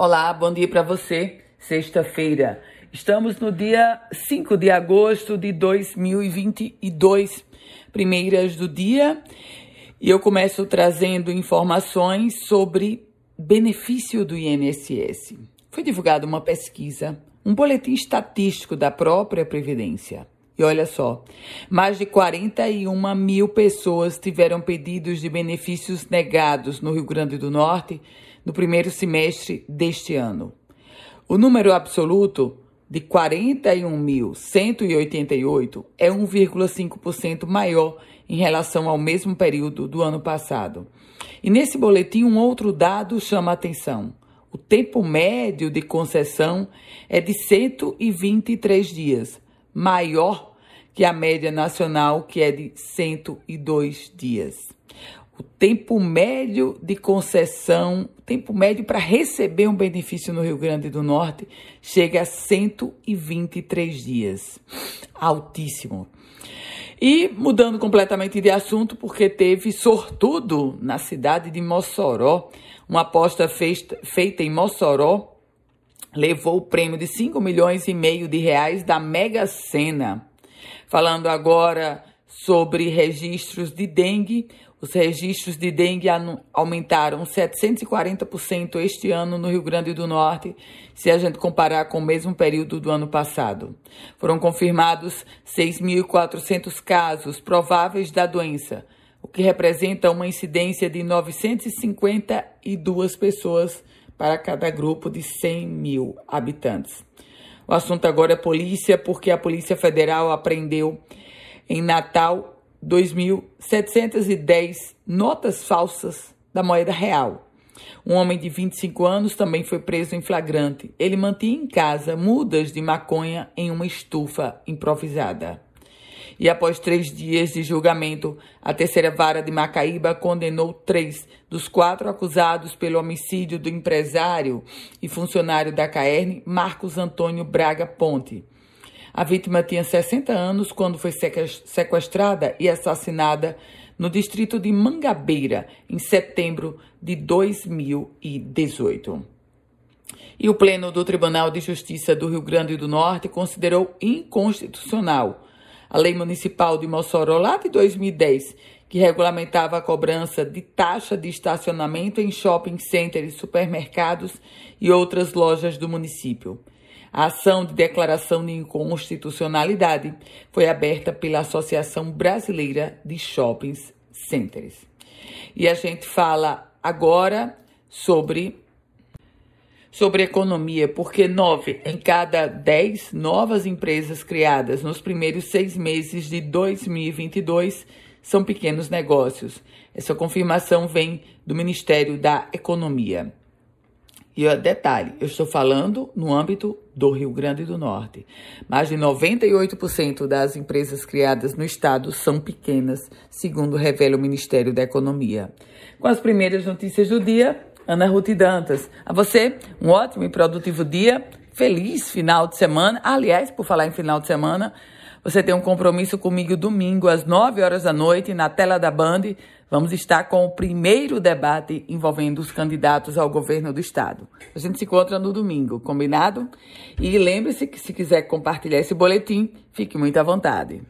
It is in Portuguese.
Olá, bom dia para você. Sexta-feira. Estamos no dia 5 de agosto de 2022, primeiras do dia, e eu começo trazendo informações sobre benefício do INSS. Foi divulgada uma pesquisa, um boletim estatístico da própria Previdência. E olha só, mais de 41 mil pessoas tiveram pedidos de benefícios negados no Rio Grande do Norte no primeiro semestre deste ano. O número absoluto de 41.188 é 1,5% maior em relação ao mesmo período do ano passado. E nesse boletim, um outro dado chama a atenção. O tempo médio de concessão é de 123 dias, maior que a média nacional, que é de 102 dias. O tempo médio de concessão, tempo médio para receber um benefício no Rio Grande do Norte chega a 123 dias. Altíssimo. E mudando completamente de assunto, porque teve sortudo na cidade de Mossoró, uma aposta feita em Mossoró levou o prêmio de 5 milhões e meio de reais da Mega Sena. Falando agora sobre registros de dengue, os registros de dengue aumentaram 740% este ano no Rio Grande do Norte, se a gente comparar com o mesmo período do ano passado. Foram confirmados 6.400 casos prováveis da doença, o que representa uma incidência de 952 pessoas para cada grupo de 100 mil habitantes. O assunto agora é polícia, porque a Polícia Federal apreendeu em Natal 2.710 notas falsas da moeda real. Um homem de 25 anos também foi preso em flagrante. Ele mantinha em casa mudas de maconha em uma estufa improvisada. E após três dias de julgamento, a terceira vara de Macaíba condenou três dos quatro acusados pelo homicídio do empresário e funcionário da Caerne, Marcos Antônio Braga Ponte. A vítima tinha 60 anos quando foi sequestrada e assassinada no distrito de Mangabeira, em setembro de 2018. E o Pleno do Tribunal de Justiça do Rio Grande do Norte considerou inconstitucional a Lei Municipal de Mossoró, lá de 2010, que regulamentava a cobrança de taxa de estacionamento em shopping centers, supermercados e outras lojas do município. A ação de declaração de inconstitucionalidade foi aberta pela Associação Brasileira de Shoppings Centers. E a gente fala agora sobre sobre economia, porque nove em cada dez novas empresas criadas nos primeiros seis meses de 2022 são pequenos negócios. Essa confirmação vem do Ministério da Economia. E detalhe, eu estou falando no âmbito do Rio Grande do Norte. Mais de 98% das empresas criadas no estado são pequenas, segundo revela o Ministério da Economia. Com as primeiras notícias do dia, Ana Ruth Dantas. A você, um ótimo e produtivo dia. Feliz final de semana. Aliás, por falar em final de semana, você tem um compromisso comigo domingo às 9 horas da noite na tela da Band Vamos estar com o primeiro debate envolvendo os candidatos ao governo do estado. A gente se encontra no domingo, combinado? E lembre-se que se quiser compartilhar esse boletim, fique muito à vontade.